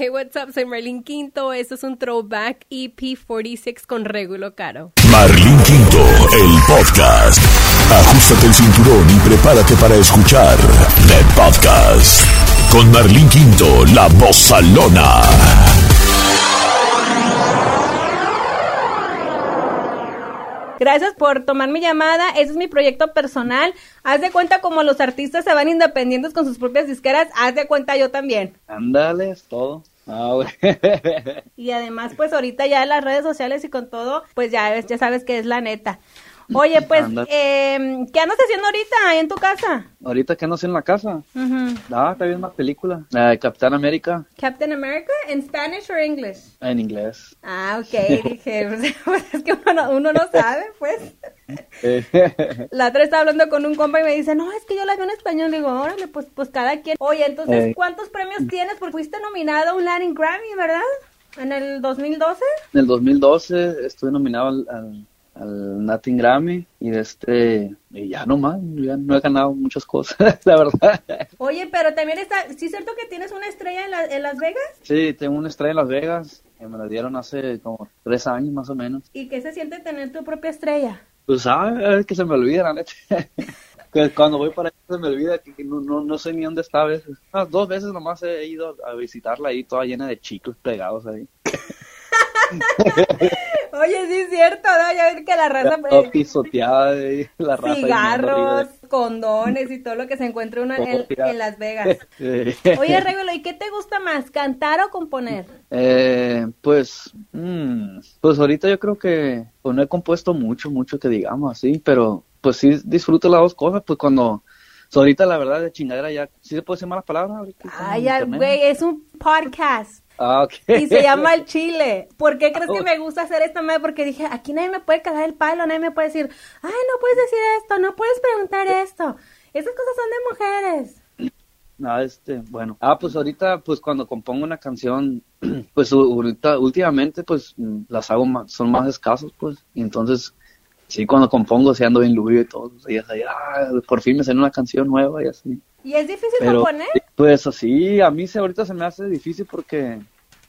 Hey, what's up? Soy Marlene Quinto. Esto es un throwback EP 46 con Regulo Caro. Marlene Quinto, el podcast. Ajustate el cinturón y prepárate para escuchar The Podcast. Con Marlene Quinto, la voz salona. Gracias por tomar mi llamada. Ese es mi proyecto personal. Haz de cuenta como los artistas se van independientes con sus propias disqueras. Haz de cuenta yo también. Ándale, es todo. Ah. Y además, pues ahorita ya en las redes sociales y con todo, pues ya, ya sabes que es la neta. Oye, pues, eh, ¿qué andas haciendo ahorita en tu casa? Ahorita que no sé en la casa. Ujú. Ah, está viendo una película. La de Capitán América Captain America, ¿en Spanish o English? en inglés. Ah, ok, dije, pues, es que uno no, uno no sabe, pues. La otra estaba hablando con un compa y me dice, no, es que yo la veo en español. Le digo, órale, pues, pues cada quien. Oye, entonces, Eh. ¿cuántos premios tienes? Porque fuiste nominado a un Latin Grammy, ¿verdad? En el 2012. en el 2012 estuve nominado al, al, al Latin Grammy y este y ya nomás, ya no he ganado muchas cosas, la verdad. Oye, pero también está, ¿sí es cierto que tienes una estrella en, la- en Las Vegas? Sí, tengo una estrella en Las Vegas que me la dieron hace como tres años más o menos. ¿Y qué se siente tener tu propia estrella? Pues sabes, es que se me olvida la neta. que cuando voy para allá se me olvida que, que no, no, no sé ni dónde está a veces. Ah, dos veces nomás he ido a visitarla ahí toda llena de chicos pegados ahí. Oye, sí es cierto, ¿no? Ya ves que la raza... Toda eh, pisoteada ahí, la raza cigarros, condones y todo lo que se encuentra uno en, Todo en Las Vegas. de- Oye, Regulo, ¿y qué te gusta más, cantar o componer? Eh, pues, mm, pues ahorita yo creo que pues no he compuesto mucho, mucho que digamos así, pero pues sí disfruto las dos cosas, pues cuando, ahorita la verdad de chingadera ya, ¿sí se puede decir malas palabras ahorita? Ay, güey, es un podcast. Ah. Y se llama El Chile. ¿Por qué crees que me gusta hacer esta madre? Porque dije, aquí nadie me puede cagar el palo, nadie me puede decir, ay, no puedes decir esto, no puedes preguntar esto. Esas cosas son de mujeres. Ah, este, bueno. Ah, pues ahorita, pues cuando compongo una canción, pues ahorita, últimamente, pues mm, las hago más, son más escasos, pues. Y entonces, sí, cuando compongo, sí ando bien lubrido y todo. Y ahí, ah, por fin me salió una canción nueva y así. ¿Y es difícil Pero, componer? pues así, a mí se, ahorita se me hace difícil porque,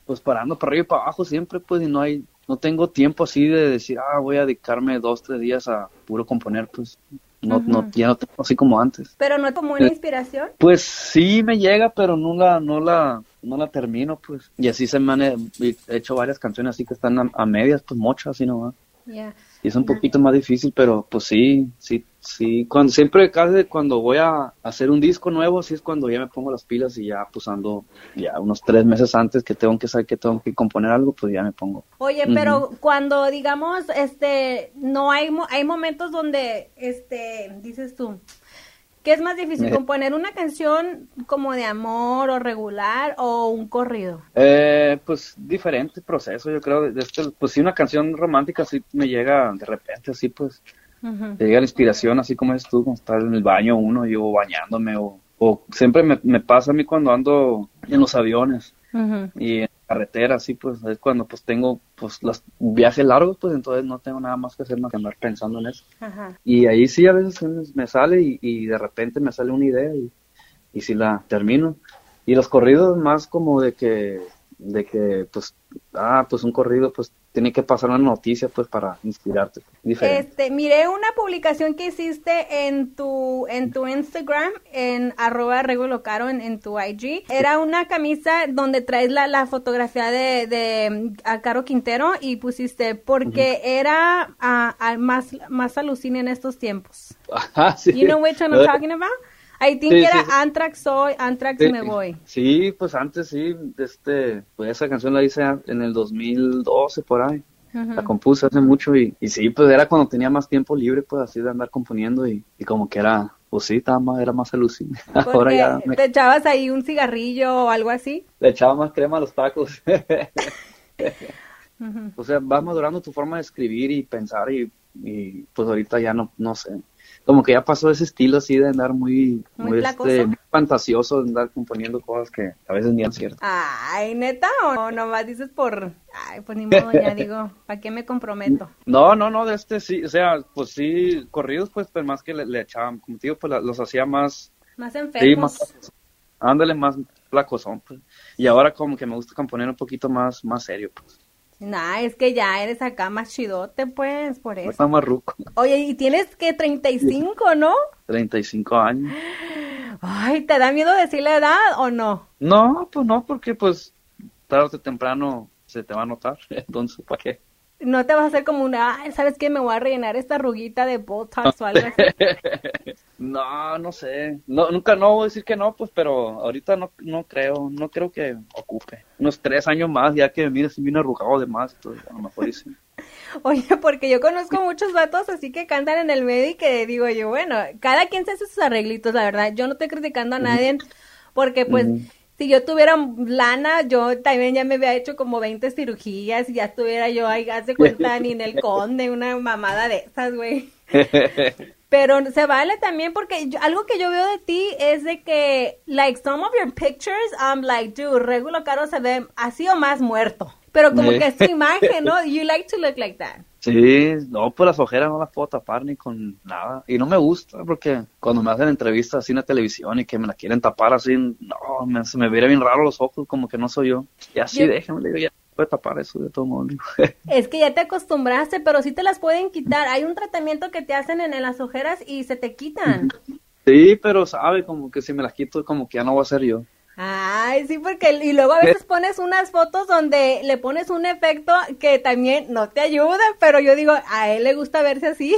pues parando para arriba y para abajo siempre, pues, y no hay, no tengo tiempo así de decir, ah, voy a dedicarme dos, tres días a puro componer, pues, no, no, ya no tengo así como antes. Pero no es como una inspiración. Pues sí me llega, pero no la, no la, no la termino, pues. Y así se me han he hecho varias canciones así que están a, a medias, pues muchas así nomás. Ya. Y es un poquito más difícil, pero pues sí, sí, sí. Cuando siempre casi cuando voy a hacer un disco nuevo, sí es cuando ya me pongo las pilas y ya pues ando ya unos tres meses antes que tengo que saber que tengo que componer algo, pues ya me pongo. Oye, pero cuando digamos, este, no hay, mo- hay momentos donde, este, dices tú, ¿qué es más difícil, componer una canción como de amor o regular o un corrido? Eh, pues diferente proceso, yo creo. De este, pues sí, una canción romántica sí me llega de repente, así pues. Te llega la inspiración, así como es tú, cuando estás en el baño uno, yo bañándome, o, o siempre me, me pasa a mí cuando ando en los aviones Ujú. y carretera, así pues, es cuando pues tengo pues los viajes largos, pues entonces no tengo nada más que hacer más que andar pensando en eso. Ajá. Y ahí sí a veces me- sale y, y de repente me sale una idea y, y si la termino. Y los corridos más como de que, de que pues, ah, pues un corrido pues tiene que pasar una noticia pues para inspirarte. Diferente. Este, miré una publicación que hiciste en tu, en tu Instagram, en arroba Regulo Caro en, en tu IG. Era una camisa donde traes la, la fotografía de, de a Caro Quintero y pusiste porque era ah, ah, más, más alucina en estos tiempos. Ajá, sí. You know which one I'm talking about? I think Sí, era sí. Anthrax soy, Anthrax Sí, me voy. Sí, pues antes sí, este, pues esa canción la hice en el 2012 por ahí. La compuse hace mucho y, y sí, pues era cuando tenía más tiempo libre, pues así de andar componiendo y, y como que era, pues sí, estaba más, era más alucinante. Ahora ya me te echabas ahí un cigarrillo o algo así. le echaba más crema a los tacos. O sea, va madurando tu forma de escribir y pensar y, y, pues ahorita ya no, no sé. Como que ya pasó ese estilo así de andar muy, Muy muy, este, muy fantasioso, de andar componiendo cosas que a veces ni eran ciertas. Ay, neta, o nomás dices por. Ay, pues ni modo, ya digo, ¿para qué me comprometo? No, no, no, de este sí, o sea, pues sí, corridos, pues, pero más que le, le echaban, como te digo, pues la- los hacía más, Más sí, enfermos. más, ándale, más placosón, pues. y ahora como que me gusta componer un poquito más, más serio, pues. Nah, es que ya eres acá más chidote, pues, por eso. Está más ruco. Oye, y tienes que 35, ¿no? 35 años. Ay, ¿te da miedo decir la edad o no? No, pues no, porque pues tarde o temprano se te va a notar, entonces, ¿para qué? No te vas a hacer como una, "Ay, ¿sabes qué? Me voy a rellenar esta ruguita de Botox o algo así. No, no sé. No, nunca no voy a decir que no, pues, pero ahorita no, no creo, no creo que ocupe. Unos tres años más, ya que mira, si viene arrugado de más, pues, a lo mejor sí. Oye, porque yo conozco muchos vatos así que cantan en el medio y que digo yo, bueno, cada quien se hace sus arreglitos, la verdad. Yo no estoy criticando a nadie porque pues si yo tuviera lana, yo también ya me había hecho como 20 cirugías y ya estuviera yo ahí, hace cuenta, ni en el conde, una mamada de esas, güey. Pero se vale también porque yo- algo que yo veo de ti es de que, like, some of your pictures, I'm like, dude, Regulo Caro se ve así o más muerto. Pero como que es tu imagen, ¿no? You like to look like that. Sí, no, pues las ojeras no las puedo tapar ni con nada. Y no me gusta porque cuando me hacen entrevistas así en la televisión y que me la quieren tapar así, no, me, se me viera bien raro los ojos, como que no soy yo. Y así Yo- déjenme, digo, ya puede tapar eso de todo modo. Es que ya te acostumbraste, pero sí te las pueden quitar. Hay un tratamiento que te hacen en, en las ojeras y se te quitan. sí, pero sabe, como que si me las quito, como que ya no voy a ser yo. Ay, sí, porque y luego a veces pones unas fotos donde le pones un efecto que también no te ayuda, pero yo digo, a él le gusta verse así.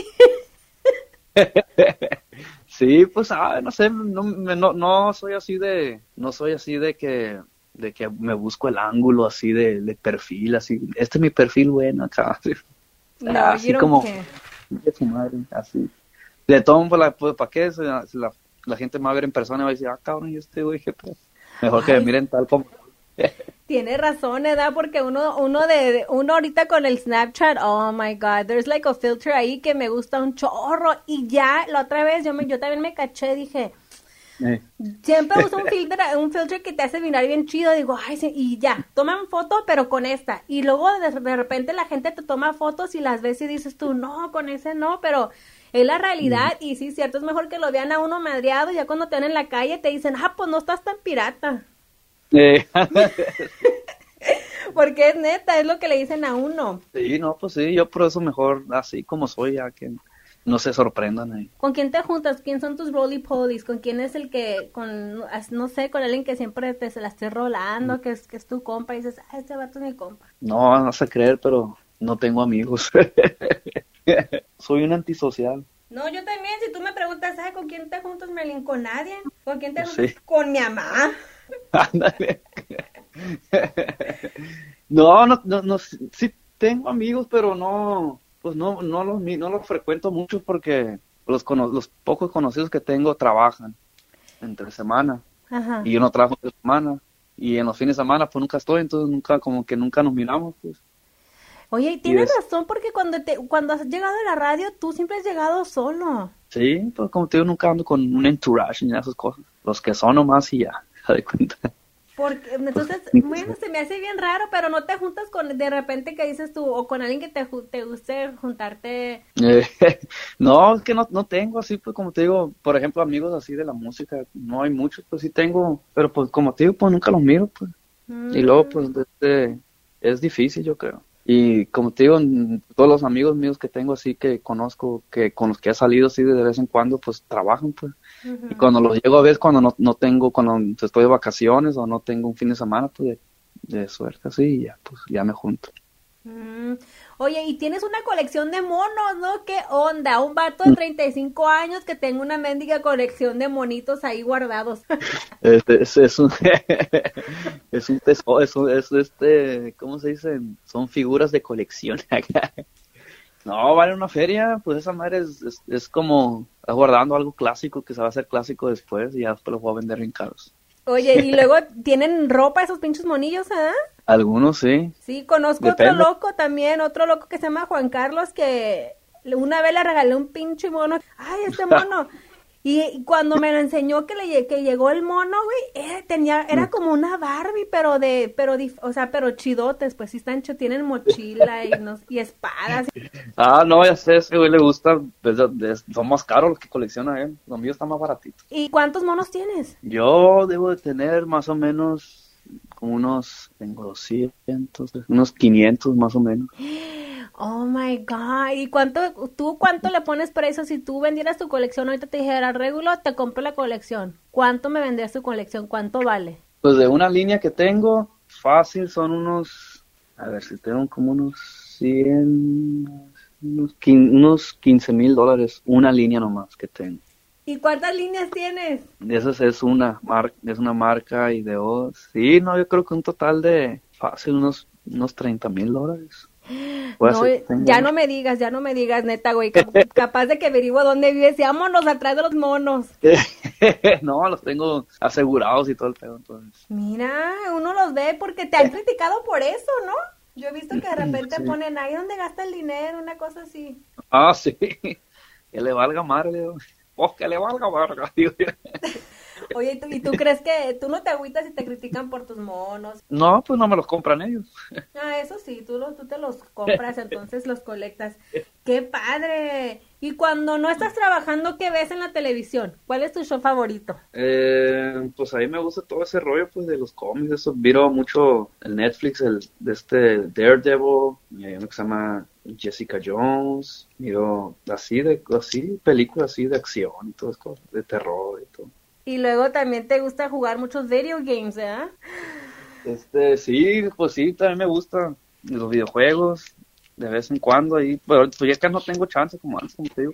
Sí, pues, ah, no sé, no, no, no soy así de, no soy así de que, de que me busco el ángulo así de, de perfil, así, este es mi perfil bueno acá, así, No, como, care. de su madre, así. De todo, pues, pues, ¿para qué? La, la, la gente me va a ver en persona y va a decir, ah, cabrón, y este güey, qué pedo. Mejor que me miren tal como. Tiene razón, ¿verdad? Porque uno, uno de- uno ahorita con el Snapchat, oh my God, there's like a filter ahí que me gusta un chorro y ya la otra vez yo me, yo también me caché, dije, Eh, Siempre uso un filtro, un filtro que te hace mirar bien chido. Digo, ay, sí, y ya, toman foto, pero con esta. Y luego de, de repente la gente te toma fotos y las ves y dices tú, no, con ese no, pero es la realidad. Y sí, cierto, es mejor que lo vean a uno madreado. Ya cuando te ven en la calle te dicen, ah, pues no estás tan pirata. eh, Porque es neta, es lo que le dicen a uno. sí, no, pues sí, yo por eso mejor así como soy, ya que no se sorprendan ahí. ¿Con quién te juntas? ¿Quién son tus roly polies? ¿Con quién es el que, con, no sé, con alguien que siempre te se la esté rolando, que es, que es tu compa y dices, ah, este vato es mi compa? No, no sé creer, pero no tengo amigos. Soy un antisocial. No, yo también, si tú me preguntas, ¿sabes con quién te juntas, Merlin? Con nadie. ¿Con quién te Sí. juntas? Con mi mamá. Ándale. no, no, no, no, sí tengo amigos, pero no, pues no, no los, no los frecuento mucho porque los, cono- los pocos conocidos que tengo trabajan entre semana Ajá. y yo no trabajo entre semana y en los fines de semana pues nunca estoy, entonces nunca, como que nunca nos miramos, pues. Oye, y tienes es- razón porque cuando te, cuando has llegado a la radio, tú siempre has llegado solo. Sí, pues como te digo, nunca ando con un entourage ni esas cosas. Los que son nomás y ya, se de cuenta. Porque, entonces, bueno, se me hace bien raro, pero no te juntas con, de repente que dices tú, o con alguien que te, te guste juntarte. Eh, no, es que no, no tengo así, pues como te digo, por ejemplo, amigos así de la música, no hay muchos, pues sí tengo, pero pues como te digo, pues nunca los miro, pues. mm, Y luego, pues, este, es difícil, yo creo. Y como te digo, todos los amigos míos que tengo así que conozco, que con los que he salido así de vez en cuando, pues trabajan, pues. Y cuando los llego a ver, cuando no, no tengo, cuando estoy de vacaciones o no tengo un fin de semana, pues de, de suerte así, ya, pues ya me junto. Mm. Oye, y tienes una colección de monos, ¿no? ¿Qué onda? Un vato de 35 años que tenga una mendiga colección de monitos ahí guardados. Este, es, es un, es un tesoro, es, un- es este, ¿cómo se dice? Son figuras de colección. No, vale una feria, pues esa madre es, es, es como estás guardando algo clásico que se va a hacer clásico después y ya después lo voy a vender bien caros. Oye, y luego tienen ropa esos pinches monillos, ¿ah? Algunos sí. Sí, conozco Depende. otro loco también, otro loco que se llama Juan Carlos que una vez le regalé un pinche mono. Ay, este mono. Y, cuando me lo enseñó que le que llegó el mono, güey, era, tenía, Mm. era como una Barbie, pero de, pero, dif- o sea, pero chidotes, pues sí están, ch- tienen mochila y, no- y espadas. Ah, no, ya sé, ese güey le gusta, es- son más caros los que colecciona él, los míos están más baratitos. ¿Y cuántos monos tienes? Yo debo de tener más o menos como unos, tengo 200, unos 500 más o menos. Oh my God. ¿Y cuánto, tú cuánto le pones por eso? Si tú vendieras tu colección, ahorita te dijera, Regulo, te compro la colección. ¿Cuánto me vendrías tu colección? ¿Cuánto vale? Pues de una línea que tengo, fácil, son unos, a ver si tengo como unos 100, unos, quin- unos 15 mil dólares, una línea nomás que tengo. ¿Y cuántas líneas tienes? De esas es una marca, es una marca y de dos. Sí, no, yo creo que un total de fácil unos, unos 30 mil dólares. No, tengo- ya no me digas, ya no me digas, neta, güey. cap- capaz de que averiguo dónde vives y vámonos atrás de los monos. no, los tengo asegurados y todo el pedo, entonces. Mira, uno los ve porque te han criticado por eso, ¿no? Yo he visto que de repente Sí. ponen ahí donde gasta el dinero, una cosa así. Ah, sí. Que le valga madre, digo. Pues que le valga madre, digo yo. Oye, ¿y tú, y tú crees que tú no te agüitas si te critican por tus monos? No, pues no me los compran ellos. Ah, eso sí, tú, los, tú te los compras, entonces los colectas. ¡Qué padre! Y cuando no estás trabajando, ¿qué ves en la televisión? ¿Cuál es tu show favorito? Eh, pues a mí me gusta todo ese rollo pues de los cómics, eso miro mucho el Netflix, el de este Daredevil, y hay uno que se llama Jessica Jones, miro así de así películas así de acción y todo eso, de terror y todo. Y luego también te gusta jugar muchos video games, ¿verdad? Este, sí, pues sí, también me gustan los videojuegos de vez en cuando ahí, pero pues ya que no tengo chance como antes, como te digo.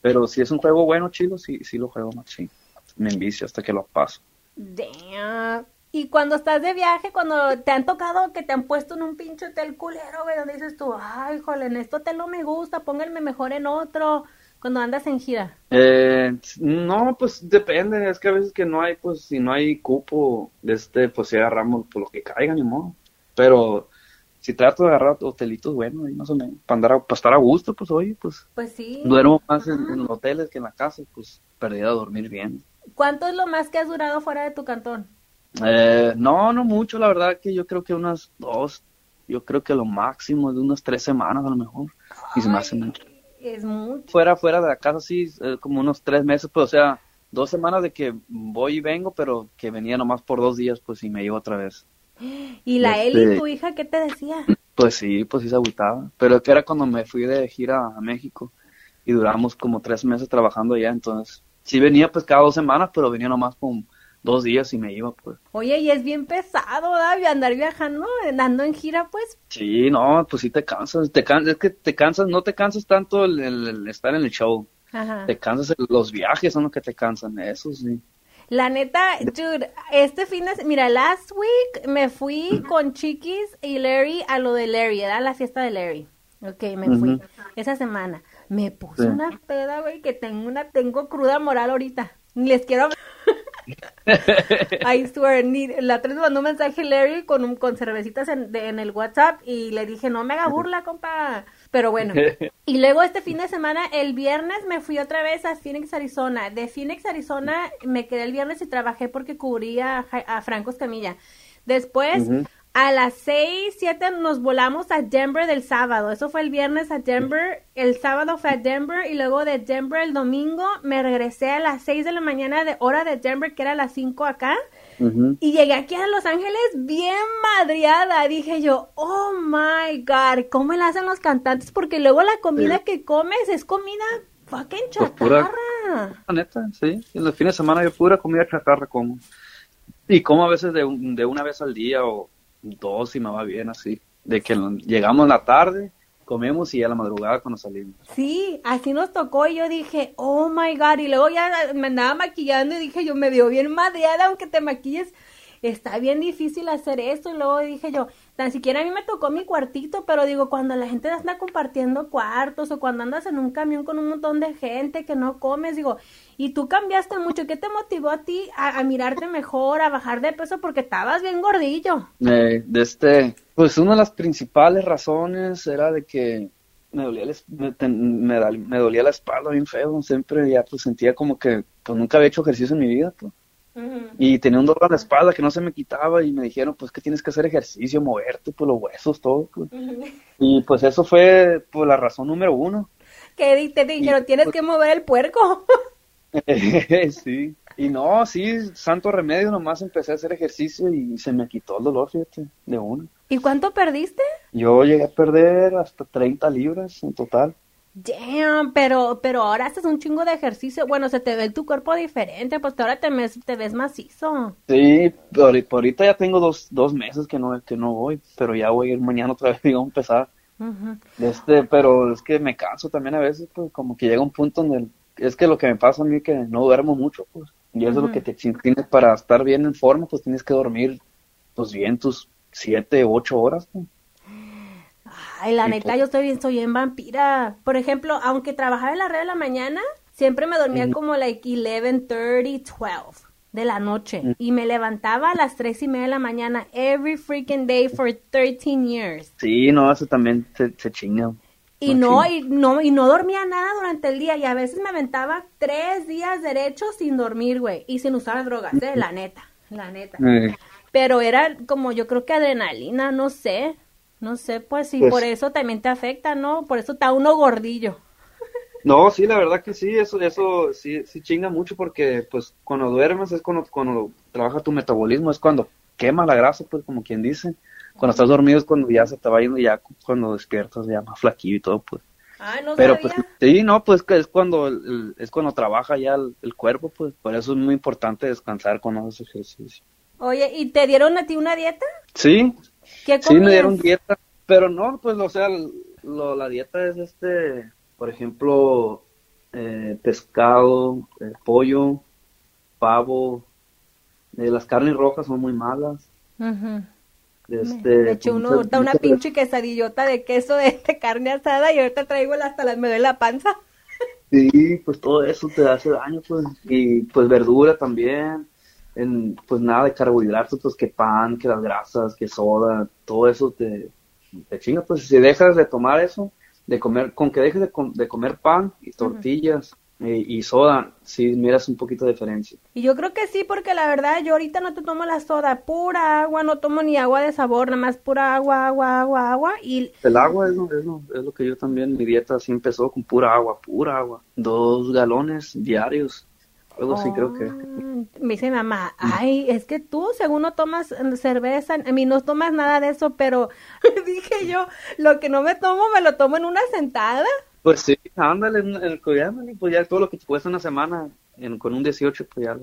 Pero si es un juego bueno, chido, sí, sí lo juego más, sí. Me envicio hasta que lo paso. Damn. Y cuando estás de viaje, cuando te han tocado que te han puesto en un pinche hotel culero, güey, donde dices tú, ay, jole, en este hotel no me gusta, pónganme mejor en otro, cuando andas en gira. Eh, no, pues depende, es que a veces que no hay, pues si no hay cupo, este, pues si agarramos por lo que caiga, ni modo. Pero si trato de agarrar hotelitos buenos, ahí más o menos, para andar, a- para estar a gusto, pues oye, pues Pues sí. duermo más en, en hoteles que en la casa, pues perdida a dormir bien. ¿Cuánto es lo más que has durado fuera de tu cantón? Eh, no, no mucho, la verdad que yo creo que unas dos, yo creo que lo máximo de unas tres semanas a lo mejor, y se me hace mucho. Es mucho. fuera, fuera de la casa, sí, eh, como unos tres meses, pues, o sea, dos semanas de que voy y vengo, pero que venía nomás por dos días, pues, y me iba otra vez. ¿Y la Este- Eli, tu hija, qué te decía? Pues sí, pues sí se agüitaba, pero que era cuando me fui de gira a México y duramos como tres meses trabajando allá, entonces, sí venía pues cada dos semanas, pero venía nomás como dos días y me iba, pues. Oye, y es bien pesado, David, andar viajando, andando en gira, pues. Sí, no, pues sí te cansas, te can- es que te cansas, no te cansas tanto el, el- el estar en el show, Ajá. te cansas, los viajes son los que te cansan, eso sí. La neta, dude, este fin de... Mira, last week me fui con Chiquis y Larry a lo de Larry, era la fiesta de Larry. Ok, me fui. Esa semana. Me puse Sí. una peda, güey, que tengo una... Tengo cruda moral ahorita. Ni les quiero... I swear, ni, la me mandó un mensaje Larry con, un, con cervecitas en, de- en el WhatsApp y le dije, no me haga burla, compa. Pero bueno. Y luego este fin de semana, el viernes me fui otra vez a Phoenix, Arizona. De Phoenix, Arizona, me quedé el viernes y trabajé porque cubría a, Franco Escamilla. Después. A las 6, 7 nos volamos a Denver del sábado. Eso fue el viernes a Denver. El sábado fue a Denver y luego de Denver el domingo me regresé a las 6 de la mañana de hora de Denver, que era las 5 acá. Y llegué aquí a Los Ángeles bien madriada. Dije yo, oh my God, ¿cómo le hacen los cantantes? Porque luego la comida Sí. que comes es comida fucking Pues pura- chatarra. La neta, sí. En los fines de semana yo pura comida chatarra como. Y como a veces de, un- de una vez al día o dos si me va bien así. De que llegamos la tarde, comemos y a la madrugada cuando salimos. Sí, así nos tocó y yo dije, oh my God. Y luego ya me andaba maquillando y dije yo, me veo bien madreada aunque te maquilles. Está bien difícil hacer esto. Y luego dije yo, tan siquiera a mí me tocó mi cuartito, pero digo, cuando la gente anda compartiendo cuartos o cuando andas en un camión con un montón de gente que no comes, digo, y tú cambiaste mucho. ¿Qué te motivó a ti a, a mirarte mejor, a bajar de peso? Porque estabas bien gordillo. De este, pues una de las principales razones era de que me dolía, es- me, me dolía la espalda bien feo. Siempre ya pues sentía como que pues nunca había hecho ejercicio en mi vida. Pues. Y tenía un dolor en la espalda que no se me quitaba y me dijeron, pues que tienes que hacer ejercicio, moverte, pues los huesos, todo. pues. Y pues eso fue pues la razón número uno. Que te dijeron, tienes pues que mover el puerco. sí. Y no, sí, santo remedio, nomás empecé a hacer ejercicio y se me quitó el dolor, fíjate, de uno. ¿Y cuánto perdiste? Yo llegué a perder hasta 30 libras en total. Damn, pero, pero ahora haces un chingo de ejercicio. Bueno, se te ve tu cuerpo diferente, pues ahora te, ves, te ves macizo. Sí, por, por ahorita ya tengo dos, dos meses que no, que no voy, pero ya voy a ir mañana otra vez, digo, a empezar. Este, pero es que me canso también a veces, pues como que llega un punto en el, es que lo que me pasa a mí es que no duermo mucho, pues, y eso es lo que te tienes para estar bien en forma, pues tienes que dormir, pues bien tus siete, ocho horas, pues. Ay, la neta, yo estoy bien, soy bien vampira. Por ejemplo, aunque trabajaba en la red de la mañana, siempre me dormía como like 11.30, 12 de la noche. Y me levantaba a las tres y media de la mañana every freaking day for 13 years. Sí, no, eso también se, se chinga. Y no, y no, y no dormía nada durante el día. Y a veces me aventaba tres días derechos sin dormir, güey. Y sin usar drogas, ¿eh? La neta, la neta. Pero era como yo creo que adrenalina, no sé. No sé, pues sí, por eso también te afecta, ¿no? Por eso está uno gordillo. No, sí, la verdad que sí, eso, eso sí, sí chinga mucho porque pues cuando duermes es cuando, cuando trabaja tu metabolismo, es cuando quema la grasa, pues como quien dice. Cuando estás dormido es cuando ya se te va yendo, ya cuando despiertas ya más flaquillo y todo, pues. Ah, no Pero pues sí, no, pues es cuando es cuando trabaja ya el, cuerpo, pues por eso es muy importante descansar con esos ejercicios. Oye, ¿y te dieron a ti una dieta? Sí, sí me dieron dieta, pero no, pues o sea, lo, la dieta es este, por ejemplo, eh, pescado, eh, pollo, pavo, eh, las carnes rojas son muy malas. Este, de hecho, uno ahorita una pinche quesadillota de queso de, carne asada y ahorita traigo hasta las me duele la panza. Sí, pues todo eso te hace daño, pues, y pues verdura también, en, pues nada de carbohidratos, pues que pan, que las grasas, que soda, todo eso te, te chinga, pues si dejas de tomar eso, de comer, con que dejes de, de comer pan y tortillas, y, soda, sí miras un poquito de diferencia. Y yo creo que sí, porque la verdad yo ahorita no te tomo la soda, pura agua, no tomo ni agua de sabor, nada más pura agua, agua, agua, agua. y El agua es lo, es lo, es lo que yo también, mi dieta así empezó con pura agua, pura agua, dos galones diarios. Algo así creo que. Oh, me dice mamá, ay, es que tú según no tomas cerveza, a mí no tomas nada de eso, pero dije yo, lo que no me tomo me lo tomo en una sentada. Pues sí, ándale, en el pues ya todo lo que te cuesta una semana, en, con un 18, pues ya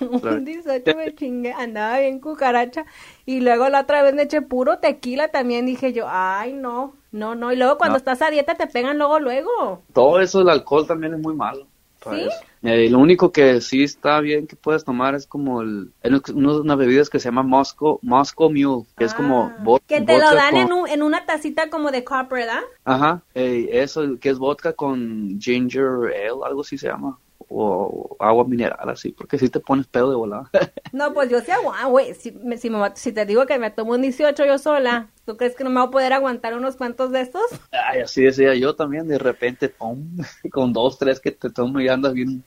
un 18 me chingué, andaba bien cucaracha. Y luego la otra vez me eché puro tequila también, dije yo, ay, no, no, no. Y luego cuando estás a dieta te pegan luego, luego. Todo eso, el alcohol también es muy malo. ¿Sí? Eh, lo único que sí está bien que puedes tomar es como el, unas bebidas que se llama Moscow, Moscow Mule, que es como ah, vodka. Que te lo dan en, en, una tacita como de cup, ¿verdad? Ajá, eh, eso, que es vodka con ginger ale, algo así se llama o agua mineral así, porque si te pones pedo de volada. no, pues yo sí agua, güey, si, si, si, te digo que me tomo un 18 yo sola, ¿tú crees que no me voy a poder aguantar unos cuantos de estos? Ay, así decía yo también, de repente, pum, con dos, tres que te tomo y andas bien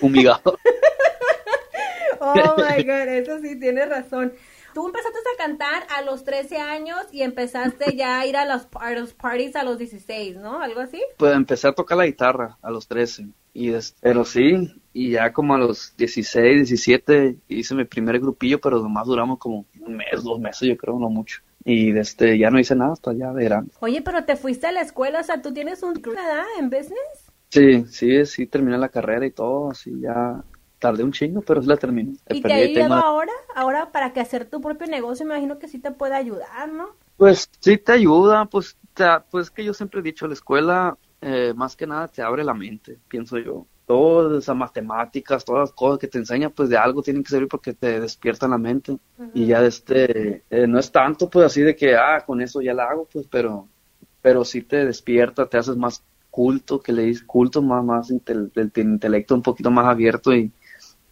fumigado. oh my god, eso sí, tienes razón. Tú empezaste a cantar a los 13 años y empezaste ya a ir a los, a los parties a los 16, ¿no? ¿Algo así? Pues empecé a tocar la guitarra a los 13. Y pero sí, y ya como a los 16, 17 hice mi primer grupillo, pero nomás duramos como un mes, dos meses, yo creo, no mucho. Y este, ya no hice nada hasta ya verano. Oye, pero te fuiste a la escuela, o sea, ¿tú tienes un edad en business? Sí, sí, sí, terminé la carrera y todo, así ya tardé un chingo, pero sí la terminé. ¿Y te ha ayudado ahora? Ahora para que hacer tu propio negocio, me imagino que sí te puede ayudar, ¿no? Pues sí te ayuda, pues, te, pues que yo siempre he dicho, la escuela eh, más que nada te abre la mente, pienso yo. Todas esas matemáticas, todas las cosas que te enseñan, pues de algo tienen que servir porque te despiertan la mente. Y ya este, eh, no es tanto pues así de que, ah, con eso ya la hago, pues, pero, pero sí te despierta, te haces más culto, que le dices culto, más, más del intelecto un poquito más abierto y,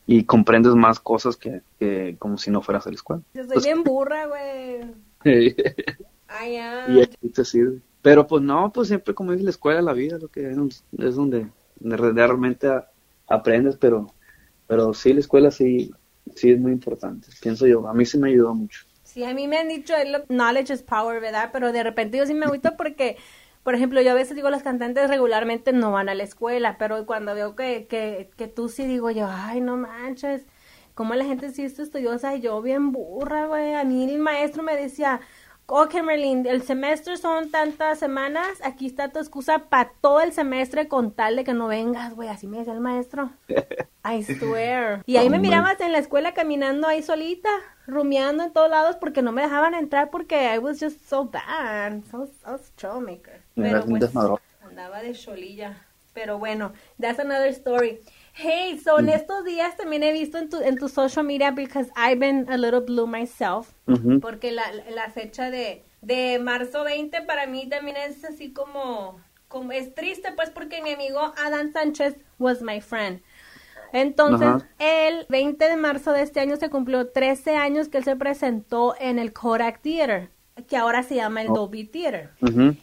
y comprendes más cosas que, que como si no fueras a la escuela. Yo soy bien burra, güey. Ay, ya. Y aquí te sirve. Pero pues no, pues siempre como dice la escuela, la vida, lo que es, es donde, realmente aprendes, pero, pero sí, la escuela sí, sí es muy importante, pienso yo. A mí sí me ayudó mucho. Sí, a mí me han dicho, knowledge is power, ¿verdad? Pero de repente yo sí me gusta porque por ejemplo, yo a veces digo, los cantantes regularmente no van a la escuela, pero cuando veo que, que, que tú sí digo yo, ay, no manches, como la gente sí es estudiosa y yo bien burra, güey. A mí el maestro me decía, ok, Merlin, el semestre son tantas semanas, aquí está tu excusa para todo el semestre con tal de que no vengas, güey. Así me decía el maestro. I swear. Y ahí me mirabas en la escuela caminando ahí solita, rumiando en todos lados porque no me dejaban entrar porque I was just so bad. So, so troublemaker. Pero pues andaba de cholilla. Pero bueno, that's another story. Hey, so en estos días también he visto en tu, en tu social media, because I've been a little blue myself, porque la, la fecha de, de marzo 20 para mí también es así como, como, es triste pues porque mi amigo Adam Sánchez was my friend. Entonces, el 20 de marzo de este año se cumplió 13 años que él se presentó en el Kodak Theater que ahora se llama el oh. Dolby Theater.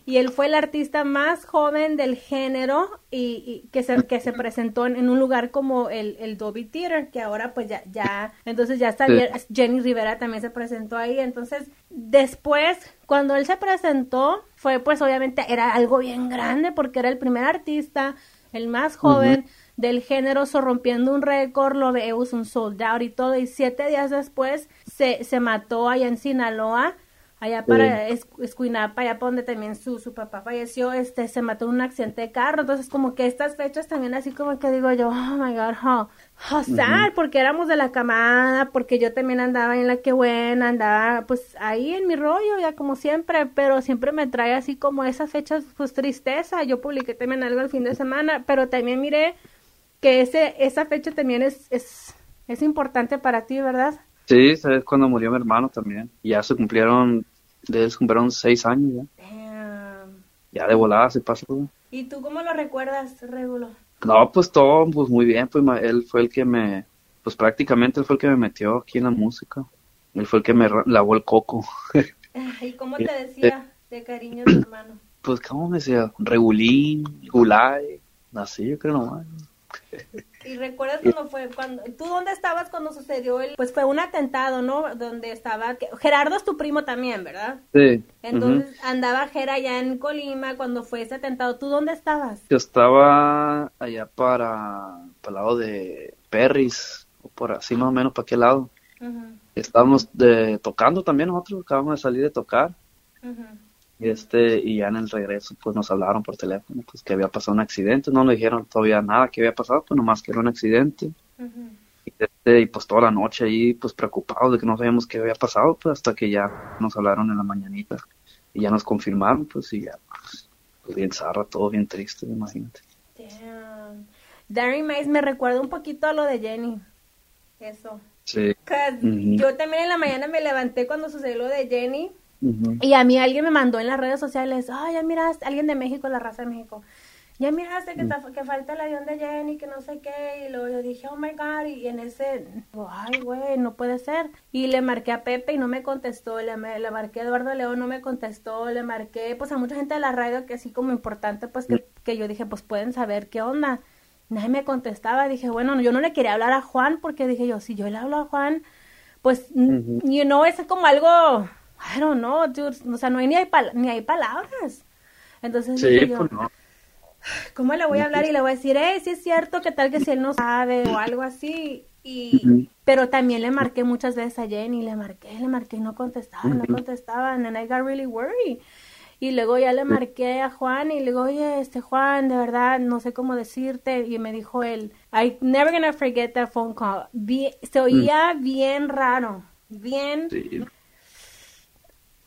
Y él fue el artista más joven del género y, que, se, que se presentó en, un lugar como el, el, Dolby Theater, que ahora pues ya, ya, entonces ya está, Jenny Rivera también se presentó ahí. Entonces, después, cuando él se presentó, fue pues obviamente era algo bien grande porque era el primer artista, el más joven. del género, so rompiendo un récord, lo veo, un sold out y todo, y siete días después se, se mató allá en Sinaloa, allá para Escuinapa, allá para donde también su, su papá falleció, este, se mató en un accidente de carro, entonces como que estas fechas también así como que digo yo, oh my god, oh, oh porque éramos de la camada, porque yo también andaba en la que buena, andaba pues ahí en mi rollo, ya como siempre, pero siempre me trae así como esas fechas, pues tristeza, yo publiqué también algo el fin de semana, pero también miré que ese, esa fecha también es, es, es importante para ti, ¿verdad? Sí, sabes cuando murió mi hermano también. Ya se cumplieron, de él se cumplieron seis años ya. Ya de volada se pasó. ¿Y tú cómo lo recuerdas, Regulo? No, pues todo, pues muy bien, pues él fue el que me, pues prácticamente él fue el que me metió aquí en la música. Él fue el que me lavó el coco. ¿Y cómo te decía de cariño tu hermano? Pues, ¿cómo me decía? Regulín, Gulay, así yo creo nomás. ¿Y recuerdas cómo fue cuando tú dónde estabas cuando sucedió el pues fue un atentado, ¿no? Donde estaba Gerardo es tu primo también, ¿verdad? Sí. Entonces andaba Gera allá en Colima cuando fue ese atentado. ¿Tú dónde estabas? Yo estaba allá para para el lado de Perris o por así más o menos para qué lado. Estábamos de, tocando también nosotros, acabamos de salir de tocar. Este, y ya en el regreso, pues nos hablaron por teléfono, pues que había pasado un accidente, no nos dijeron todavía nada que había pasado, pues nomás que era un accidente. y, este, y, pues toda la noche ahí, pues preocupados de que no sabíamos qué había pasado, pues hasta que ya nos hablaron en la mañanita y ya nos confirmaron, pues y ya, pues, pues bien zarra, todo bien triste, imagínate. Damn. Mays me recuerda un poquito a lo de Jenny, eso. Sí. Yo también en la mañana me levanté cuando sucedió lo de Jenny y a mí alguien me mandó en las redes sociales, ay, ya miraste, alguien de México, la raza de México, ya miraste que, mm. que falta el avión de Jenny, que no sé qué, y luego yo dije, oh my god, y en ese, ay, güey, no puede ser. Y le marqué a Pepe y no me contestó, le, le marqué a Eduardo León, no me contestó, le marqué, pues a mucha gente de la radio que así como importante, pues que, que yo dije, pues pueden saber qué onda. Nadie me contestaba, dije, bueno, yo no le quería hablar a Juan porque dije yo, si yo le hablo a Juan, pues, you know, es como algo I don't know, dude, o sea, no hay ni hay, ni hay palabras. Entonces, sí, pues no. ¿cómo le voy a hablar y le voy a decir, eh, sí es cierto, que tal que si él no sabe o algo así? Y, pero también le marqué muchas veces a Jenny, le marqué, le marqué y no contestaba, no contestaban, and I got really worried. Y luego ya le marqué a Juan y le digo, oye, este Juan, de verdad, no sé cómo decirte. Y me dijo él, I never gonna forget that phone call. se oía bien raro, bien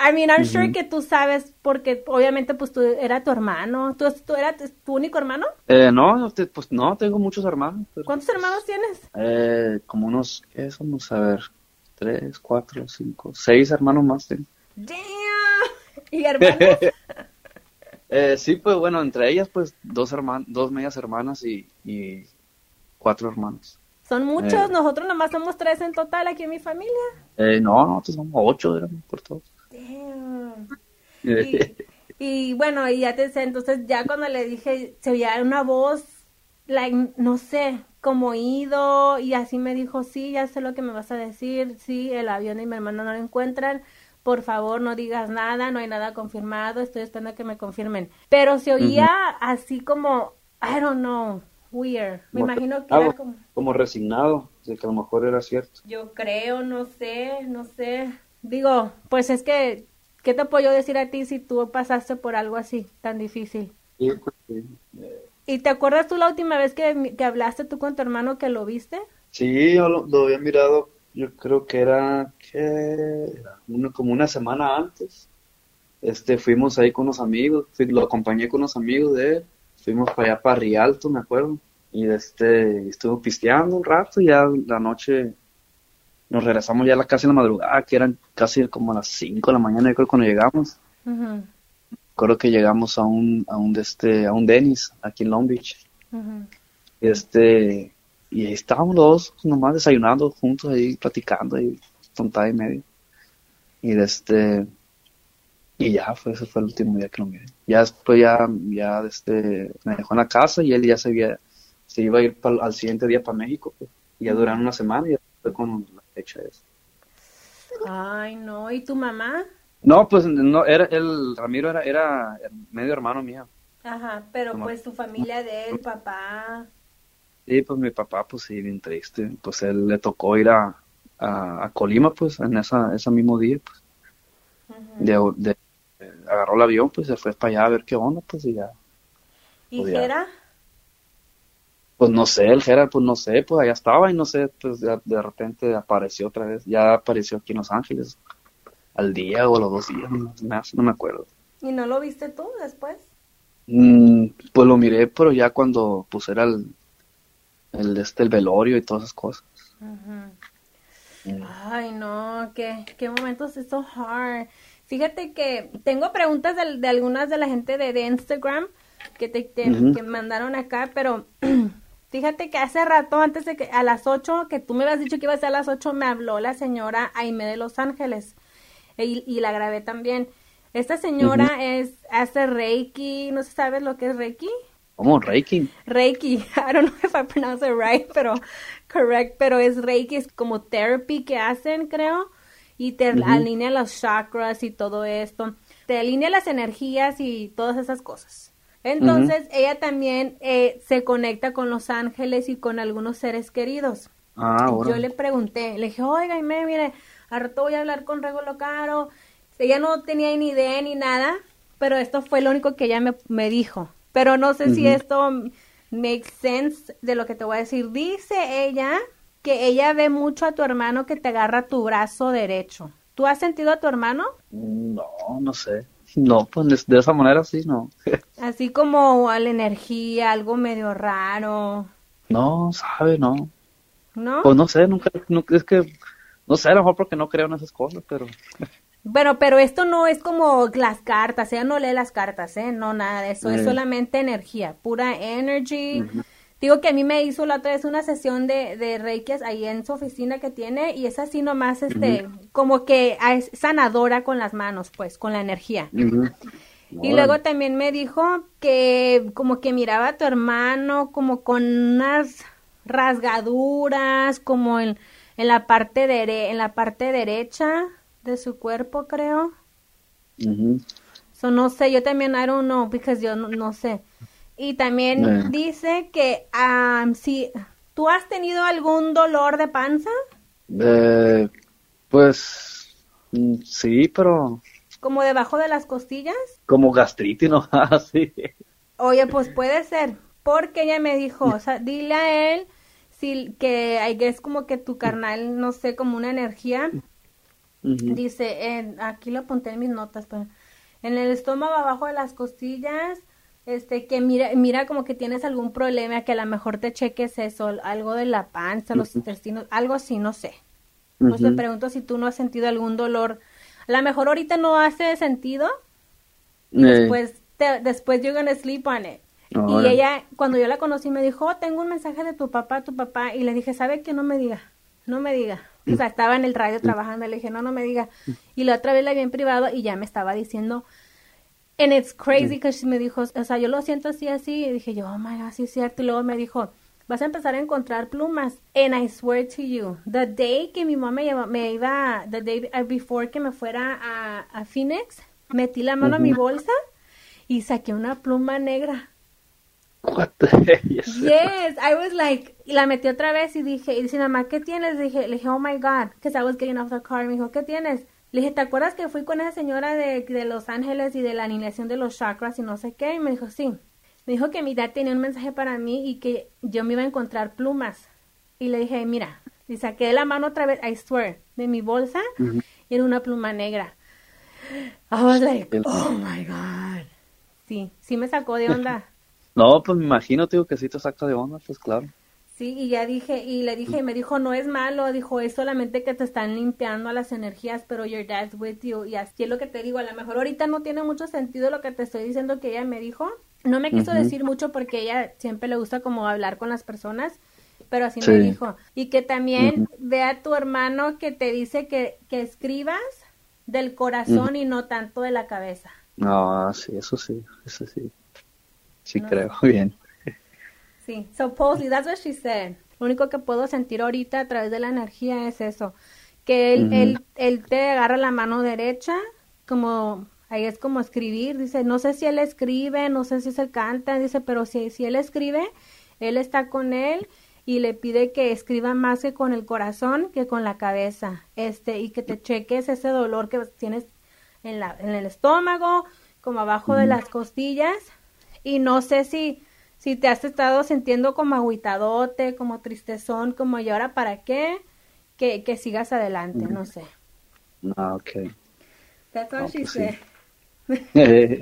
I mean, I'm sure que tú sabes, porque obviamente pues tú era tu hermano. ¿Tú, tú eras tu único hermano? Eh, no, pues no, tengo muchos hermanos. ¿Cuántos hermanos tienes? Eh, como unos, ¿qué somos? A ver, tres, cuatro, cinco, seis hermanos más tengo. Damn. ¿Y hermanos? eh, sí, pues bueno, entre ellas pues dos hermanos, dos medias hermanas y, y cuatro hermanos. Son muchos, eh. nosotros nomás somos tres en total aquí en mi familia. Eh, no, nosotros somos ocho, éramos por todos. Y, bueno, y ya te sé, entonces ya cuando le dije, se oía una voz, like, no sé, como oído, y así me dijo, sí, ya sé lo que me vas a decir, sí, el avión y mi hermano no lo encuentran. por favor no digas nada, no hay nada confirmado, estoy esperando a que me confirmen. Pero se oía así como, I don't know, weird. Me imagino que era como... Como resignado, de que a lo mejor era cierto. Yo creo, no sé, no sé. Digo, pues es que, ¿qué te puedo yo decir a ti si tú pasaste por algo así tan difícil? Sí, pues. ¿Y te acuerdas tú la última vez que, que hablaste tú con tu hermano que lo viste? Sí, yo lo, lo había mirado, yo creo que era, que como una semana antes. Este, fuimos ahí con unos amigos, fui- lo acompañé con unos amigos de él, fuimos para allá para Rialto, me acuerdo, y este, estuvo pisteando un rato y ya la noche nos regresamos ya a la casa en la madrugada, que eran casi como a las 5 de la mañana, yo creo cuando llegamos. Recuerdo que llegamos a un, a un, de este, a un Denny's aquí en Long Beach. Y este, y ahí estábamos los dos nomás desayunando juntos ahí, platicando ahí, tontada y medio. Y de este, y ya fue, ese fue el último día que lo miré. Ya después ya, ya este, me dejó en la casa y él ya se había, se iba a ir pa'l- al siguiente día para México, pues. Y ya duraron una semana y ya fue con la fecha esa. Ay, no, ¿y tu mamá? No, pues no, era, el Ramiro era, era medio hermano mío. Ajá, pero pues tu familia de él, papá. Sí, pues mi papá, pues sí, bien triste. Pues él le tocó ir a, a, a Colima, pues, en esa, ese mismo día, pues. De, de- agarró el avión, pues, se fue para allá a ver qué onda, pues, y ya. ¿Y Pues. Jera? Pues no sé, el Gerard, pues no sé, pues allá estaba y no sé, pues de, de repente apareció otra vez. Ya apareció aquí en Los Ángeles, al día o a los dos días, no, no me acuerdo. ¿Y no lo viste tú después? Mm, pues lo miré, pero ya cuando, pues, era el, el, este, el velorio y todas esas cosas. Ujú. Ay, no, qué, qué momentos es so hard. Fíjate que tengo preguntas de, de algunas de la gente de, de Instagram que te, que mandaron acá, pero fíjate que hace rato, antes de que a las 8, que tú me habías dicho que iba a ser a las 8, me habló la señora Aime de Los Ángeles y, y la grabé también. Esta señora es, hace Reiki, no sé, ¿sabes lo que es Reiki? ¿Cómo? Reiki. Reiki. I don't know if I pronounce it right, pero correct, pero es Reiki, es como therapy que hacen, creo, y te alinea los chakras y todo esto, te alinea las energías y todas esas cosas. Entonces, ella también eh, se conecta con los ángeles y con algunos seres queridos. Ah. Yo le pregunté, le dije, oiga, Aime, mire, al rato voy a hablar con Rego Locaro. Ella no tenía ni idea ni nada, pero esto fue lo único que ella me, me dijo. Pero no sé si esto makes sense de lo que te voy a decir. Dice ella que ella ve mucho a tu hermano que te agarra tu brazo derecho. ¿Tú has sentido a tu hermano? No, no sé. No, pues de, esa manera sí, no. Así como a la energía, algo medio raro, No, sabe, no. ¿no? Pues no sé, nunca, nunca, es que, no sé, a lo mejor porque no creo en esas cosas, pero Bueno, pero esto no es como las cartas, ella no lee las cartas, ¿eh? No, nada de eso, es Eh. solamente energía, pura energy. Digo que a mí me hizo la otra vez una sesión de, de Reiki ahí en su oficina que tiene y es así nomás, este, como que es sanadora con las manos, pues, con la energía. Y luego también me dijo que como que miraba a tu hermano como con unas rasgaduras, como en, en la parte dere- en la parte derecha de su cuerpo, creo. Ujú. So, no sé, yo también, I don't know, because yo no, no sé. Y también Eh. dice que um, si tú has tenido algún dolor de panza, Eh, pues mm, sí, pero como debajo de las costillas, como gastritis, ¿no? Así. Oye, pues puede ser, porque ella me dijo, o sea, dile a él si que hay que es como que tu carnal, no sé, como una energía, dice, en- aquí lo apunté en mis notas, pero en el estómago abajo de las costillas, este, que mira, mira como que tienes algún problema, que a lo mejor te cheques eso, algo de la panza, los intestinos, algo así, no sé. Pues te Ujú. pregunto si tú no has sentido algún dolor. A lo mejor ahorita no hace sentido, Eh, después te- después you're gonna sleep on it. Y ella, cuando yo la conocí, me dijo, oh, tengo un mensaje de tu papá, tu papá. Y le dije, ¿sabe qué? No me diga, no me diga. O sea, estaba en el radio trabajando, le dije, no, no me diga. Y la otra vez la vi en privado y ya me estaba diciendo, and it's crazy, que me dijo, o sea, yo lo siento así, así. Y dije yo, oh my God, sí es cierto. Y luego me dijo, vas a empezar a encontrar plumas. And I swear to you, the day que mi mamá me, me iba, the day before que me fuera a, a Phoenix, metí la mano a mi bolsa y saqué una pluma negra. What the- yes. Yes, I was like, y la metí otra vez y dije, y dice, mamá, ¿qué tienes? Dije, le dije, oh my God, because I was getting off the car. Me dijo, ¿qué tienes? Le dije, ¿te acuerdas que fui con esa señora de, de Los Ángeles y de la alineación de los chakras y no sé qué? Y me dijo, sí. Me dijo que mi dad tenía un mensaje para mí y que yo me iba a encontrar plumas. Y le dije, mira, y saqué la mano otra vez, I swear, de mi bolsa y era una pluma negra. I was like, oh my God. Sí, sí me sacó de onda. No, pues me imagino, tío, que sí te saca de onda, pues claro. Sí, y ya dije, y le dije, y me dijo, no es malo, dijo, es solamente que te están limpiando las energías, pero your dad's with you, y así es lo que te digo, a lo mejor ahorita no tiene mucho sentido lo que te estoy diciendo que ella me dijo, no me quiso decir mucho porque ella siempre le gusta como hablar con las personas, pero así me dijo, y que también ve a tu hermano que te dice que, que escribas del corazón y no tanto de la cabeza. No, sí, eso sí, eso sí. Sí creo, bien. Sí, supposedly, that's what she said. Lo único que puedo sentir ahorita a través de la energía es eso, que él, él, él te agarra la mano derecha, como, ahí es como escribir, dice, no sé si él escribe, no sé si se canta, dice, pero si, si él escribe, él está con él y le pide que escriba más que con el corazón que con la cabeza, este, y que te cheques ese dolor que tienes en la, en el estómago, como abajo de las costillas, y no sé si, si te has estado sintiendo como agüitadote, como tristezón, como y ahora para qué, que, que sigas adelante, no sé. Ah, ok. That's what No, she pues sí. said. Eh,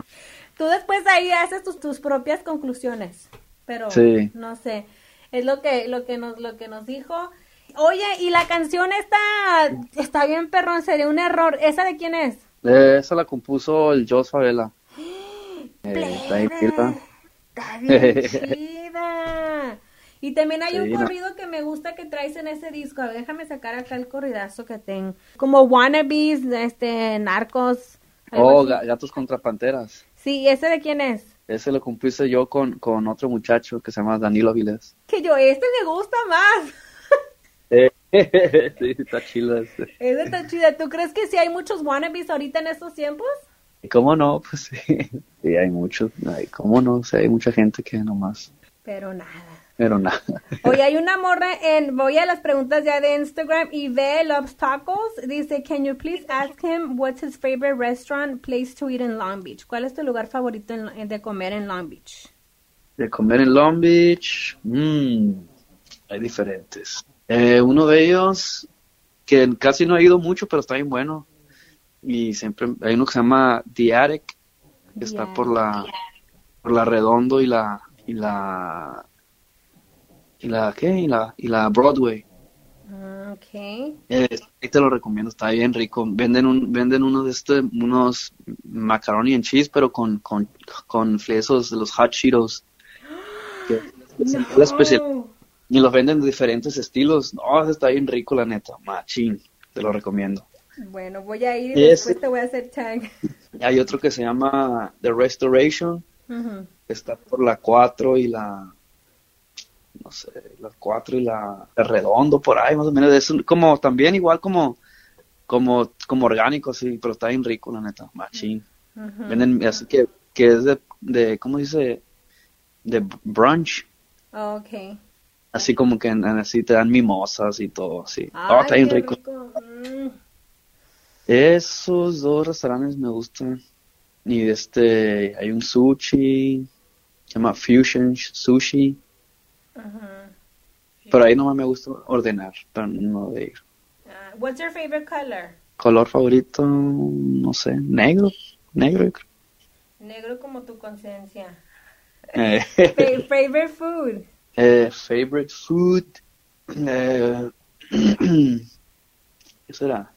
Tú después ahí haces tus, tus propias conclusiones, pero Sí. no sé, es lo que, lo que nos, lo que nos dijo. Oye, y la canción está, está bien perrón, sería un error. ¿Esa de quién es? eh, esa la compuso el Jos Favela. Eh, está ahí, mira. Está bien chida. Y también hay un no. corrido que me gusta que traes en ese disco. A ver, déjame sacar acá el corridazo que tengo. Como wannabes, este, narcos. Oh, así. Gatos contra Panteras. Sí, ¿ese de quién es? Ese lo compuse yo con, con otro muchacho que se llama Danilo Avilés. Que yo, este me gusta más. Eh, sí, está chido este. Ese está chida. ¿Tú crees que sí hay muchos wannabes ahorita en estos tiempos? ¿Y cómo no? Pues sí, hay muchos. Ay, ¿Cómo no? O sea, hay mucha gente que nomás, Pero nada. pero nada. Oye, hay una morra en, voy a las preguntas ya de Instagram y ve Loves Tacos. Dice, can you please ask him what's his favorite restaurant place to eat in Long Beach? ¿Cuál es tu lugar favorito en- de comer en Long Beach? De comer en Long Beach, mm, hay diferentes. Eh, uno de ellos, que casi no he ido mucho, pero está bien bueno. Y siempre hay uno que se llama Attic, que está por la, por la Redondo y la, y la, y la, ¿qué? Y la, y la Broadway. Ah, ok. Eh, ahí te lo recomiendo, está bien rico. Venden un, venden uno de este, unos macaroni and cheese, pero con, con, con esos de los hot Cheetos. Que es la especial. Y los venden de diferentes estilos. No, está bien rico, la neta. Machín, te lo recomiendo. Bueno, voy a ir y después te voy a hacer tag. Hay otro que se llama The Restoration, Ujú. que está por la 4 y la. No sé, la 4 y la. El redondo, por ahí, más o menos. Es como también igual como. Como, como orgánico, sí, pero está bien rico, la neta. Machín. Ujú. Venden, así que, que es de, de, ¿cómo dice? De brunch. Ok. Así como que así te dan mimosas y todo, así. Ay, oh, está bien qué rico. Mm. Esos dos restaurantes me gustan. Y este, hay un sushi, se llama Fusion Sushi. Ajá. Pero ahí nomás me gusta ordenar, pero no de ir. Ah, what's your favorite color? Color favorito, no sé, negro, negro. yo creo. Negro como tu conciencia. Eh, Fa- favorite food. eh, favorite food. Eh, ¿Qué será?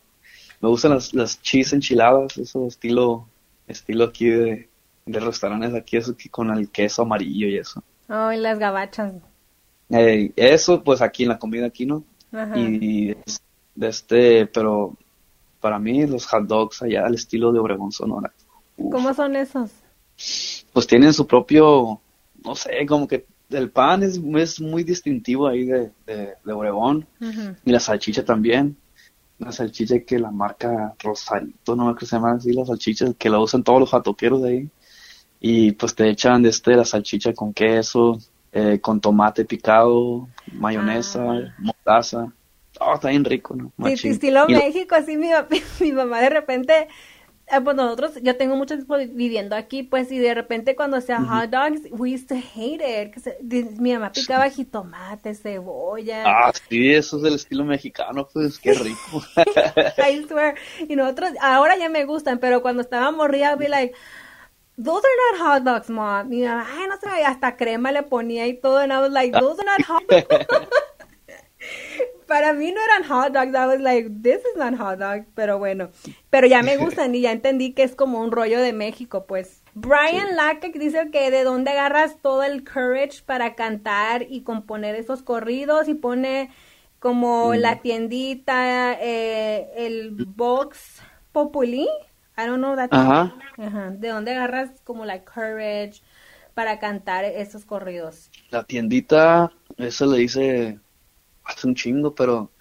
Me gustan las, las cheese enchiladas, eso estilo, estilo aquí de, de restaurantes aquí, eso que con el queso amarillo y eso. Oh, y las gabachas. Eh, eso, pues aquí en la comida aquí, ¿no? Ajá. Y de este, pero para mí los hot dogs allá al estilo de Obregón Sonora. Uf, ¿Cómo son esos? Pues tienen su propio, no sé, como que el pan es, es muy distintivo ahí de, de, de Obregón. Y la salchicha también. La salchicha que la marca Rosarito, no me que se llama así, la salchicha que la usan todos los jatoqueros de ahí. Y pues te echan de este la salchicha con queso, eh, con tomate picado, mayonesa, Ah. mostaza. Oh, está bien rico, ¿no? Sí, estilo Y México, así mi, mi mamá de repente, pues nosotros, yo tengo mucho tiempo viviendo aquí, pues, y de repente cuando hacía hot dogs, we used to hate it, se- mi mamá picaba jitomate, cebolla, Ah, sí, eso es del estilo mexicano, pues qué rico. I swear, y nosotros, ahora ya me gustan, pero cuando estaba morrida, I'd be like, those are not hot dogs, mom, y mi mamá, ay, no sé, hasta crema le ponía y todo, and I was like, those are not hot dogs. Para mí no eran hot dogs, I was like, this is not hot dog, pero bueno, pero ya me gustan y ya entendí que es como un rollo de México, pues. Brian Lackett dice que de dónde agarras todo el courage para cantar y componer esos corridos y pone como la tiendita, eh, el box populi, I don't know that. Ajá. Ajá. ¿De dónde agarras como la courage para cantar esos corridos? La tiendita, eso le dice hace un chingo, pero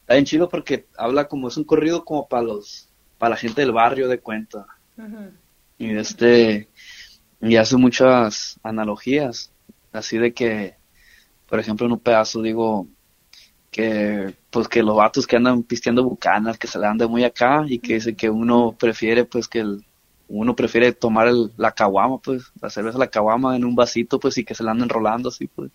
está bien chido porque habla como es un corrido como para los, para la gente del barrio de cuenta. Y este, y hace muchas analogías, así de que, por ejemplo, en un pedazo digo que, pues que los vatos que andan pisteando bucanas, que se le anda muy acá y que dice que uno prefiere, pues que el, uno prefiere tomar el, la caguama, pues, la cerveza, la caguama en un vasito, pues, y que se la anden enrolando así, pues.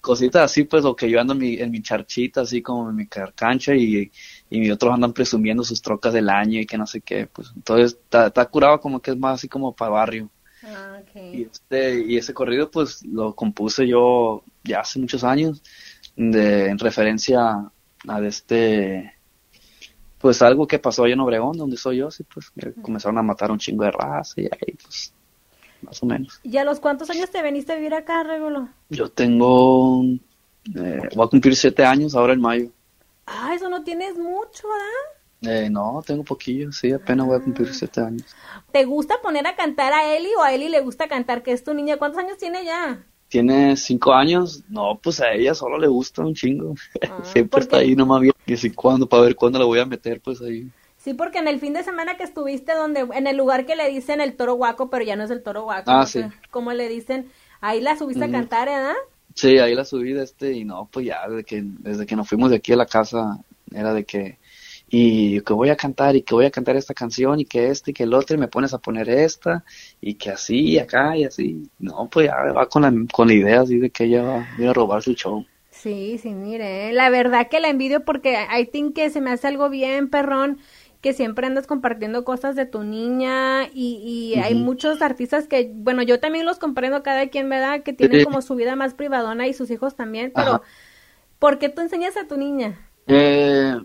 Cositas así, pues, o que yo ando en mi, en mi charchita, así como en mi carcancha, y, y otros andan presumiendo sus trocas del año y que no sé qué, pues. Entonces, está curado como que es más así como para barrio. Ah, Y, este, y ese corrido, pues, lo compuse yo ya hace muchos años, de, en referencia a de este, pues, algo que pasó allá en Obregón, donde soy yo, sí, pues, que comenzaron a matar un chingo de raza y ahí, pues, más o menos. ¿Y a los cuántos años te veniste a vivir acá, Regulo? Yo tengo, eh, voy a cumplir siete años ahora en mayo. Ah, eso no tienes mucho, ¿verdad? Eh, no, tengo poquillo, sí, apenas voy a cumplir siete años. ¿Te gusta poner a cantar a Eli o a Eli le gusta cantar? Que es tu niña. ¿Cuántos años tiene ya? Tiene cinco años, no, pues a ella solo le gusta un chingo. Ah, Siempre ¿por está qué? ahí nomás viendo que si cuándo, para ver cuándo la voy a meter, pues ahí. Sí, porque en el fin de semana que estuviste donde, en el lugar que le dicen el toro guaco, pero ya no es el toro guaco. Ah, no sí. sé ¿Cómo le dicen? Ahí la subiste a cantar, ¿verdad? Sí, ahí la subí de este y no, pues ya desde que, desde que nos fuimos de aquí a la casa era de que, y que voy a cantar y que voy a cantar esta canción y que este y que el otro y me pones a poner esta y que así y acá y así. No, pues ya va con la, con la idea así de que ella va a robar su show. Sí, sí, mire, la verdad que la envidio porque I think que se me hace algo bien, perrón, que siempre andas compartiendo cosas de tu niña y, y hay muchos artistas que, bueno, yo también los comprendo cada quien, ¿verdad? Que tienen Sí. como su vida más privadona y sus hijos también, pero Ajá. ¿por qué tú enseñas a tu niña? Eh,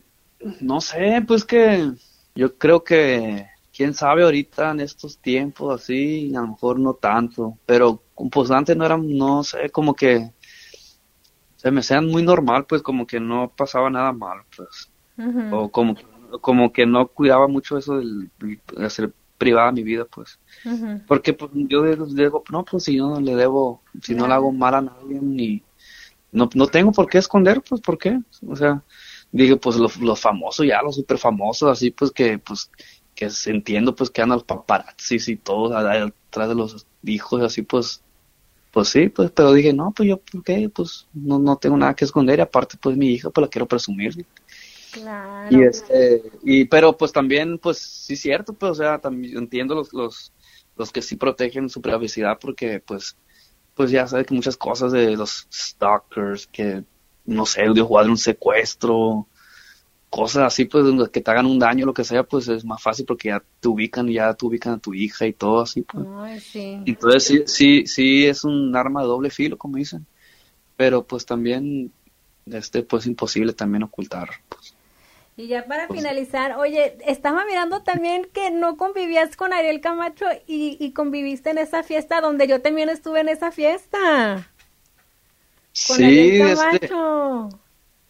no sé, pues que yo creo que, quién sabe ahorita en estos tiempos así, a lo mejor no tanto, pero pues antes no era, no sé, como que se me sean muy normal, pues como que no pasaba nada mal, pues, o como, como que no cuidaba mucho eso del, de hacer privada mi vida, pues, porque pues yo digo, no, pues si yo no le debo, si no le hago mal a nadie, ni, no, no tengo por qué esconder, pues, ¿por qué? O sea, dije, pues los, los famosos ya, los super famosos, así pues que, pues, que entiendo, pues que andan los paparazzis y todo atrás de los hijos, así pues, pues sí, pues, pero dije, no, pues yo, ¿por qué? Pues no, no tengo nada que esconder, y aparte, pues mi hija, pues la quiero presumir. Claro. Y este, y pero pues también, pues sí es cierto, pues o sea, también entiendo los, los, los que sí protegen su privacidad porque pues, pues ya sabes que muchas cosas de los stalkers, que no sé, de jugar un secuestro, cosas así, pues que te hagan un daño, lo que sea, pues es más fácil porque ya te ubican, ya te ubican a tu hija y todo así, pues. Ay, sí. Entonces sí, sí, sí es un arma de doble filo, como dicen, pero pues también, este, pues imposible también ocultar, pues. Y ya para Pues- finalizar, oye, estaba mirando también que no convivías con Ariel Camacho y, y conviviste en esa fiesta donde yo también estuve en esa fiesta. Con Sí, Ariel este, Camacho.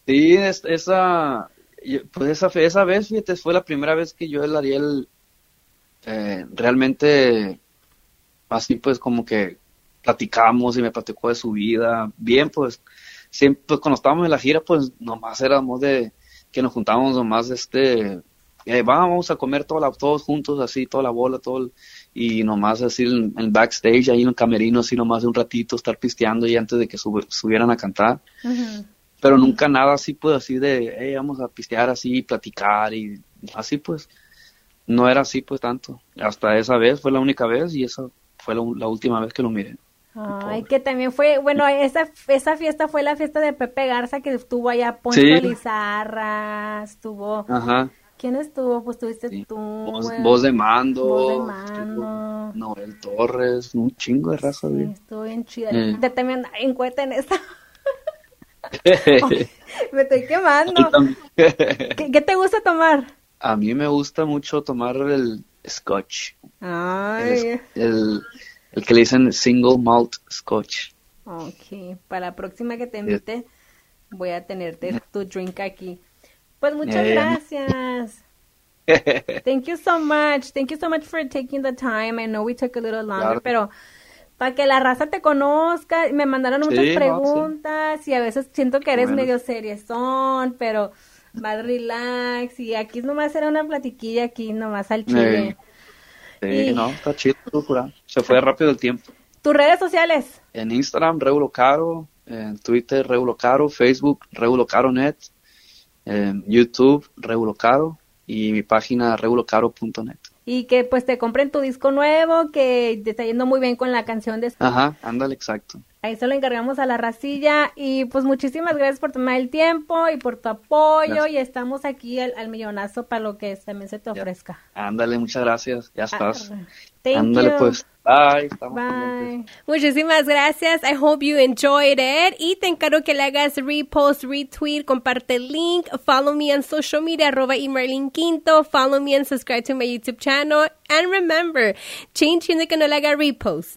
sí, es- esa, pues esa, esa vez, fíjate, fue la primera vez que yo el Ariel eh, realmente, así pues como que platicamos y me platicó de su vida. Bien, pues, siempre, pues, cuando estábamos en la gira, pues, nomás éramos de, que nos juntábamos nomás, este, eh, vamos a comer toda la, todos juntos, así, toda la bola, todo, el- y nomás así en el backstage, ahí en el camerino, así nomás de un ratito, estar pisteando y antes de que sub- subieran a cantar. Pero nunca nada así, pues, así de, hey, vamos a pistear así, platicar y así, pues, no era así, pues, tanto. Hasta esa vez fue la única vez y esa fue la, la última vez que lo miré. Ay, Pobre. que también fue, bueno, esa, esa fiesta fue la fiesta de Pepe Garza que estuvo allá Poncho Sí. Lizarra, estuvo, Ajá. ¿quién estuvo? Pues tuviste Sí. tú, Voz, de mando. Voz de mano. Noel Torres, un chingo de raza, Sí, güey. estuvo bien chida. Eh. Yo también andaba en cueta en esta. Me estoy quemando. ¿Qué, qué te gusta tomar? A mí me gusta mucho tomar el scotch. Ay, el, el que le dicen single malt scotch. ok. Para la próxima que te invite, voy a tenerte tu drink aquí. Pues muchas Eh. gracias. Thank you so much. Thank you so much for taking the time. I know we took a little longer, Claro. pero para que la raza te conozca, me mandaron Sí, muchas no, sí. preguntas y a veces siento que eres Bueno. medio seriezón, pero más relax y aquí nomás era una platiquilla aquí nomás al chile. Sí, no, está chido, locura. Se fue rápido el tiempo. ¿Tus redes sociales? En Instagram, Regulo Caro. En Twitter, Regulo Caro. Facebook, Regulo Caro Net. En YouTube, Regulo Caro. Y mi página, regulocaro.net. Y que pues te compren tu disco nuevo, que te está yendo muy bien con la canción de... Ajá, ándale, exacto. Ahí se lo encargamos a la racilla y pues muchísimas gracias por tomar el tiempo y por tu apoyo Gracias. y estamos aquí al, al millonazo para lo que también se te ofrezca. Ándale, muchas gracias. Ya estás. Ah, Thank ándale, you. pues. Bye. Estamos. Bye. Muchísimas gracias. I hope you enjoyed it. Y te encargo que le hagas repost, retweet, comparte el link. Follow me on social media, arroba Emerlin Quinto. Follow me and subscribe to my YouTube channel. And remember, change tiene que no le haga repost.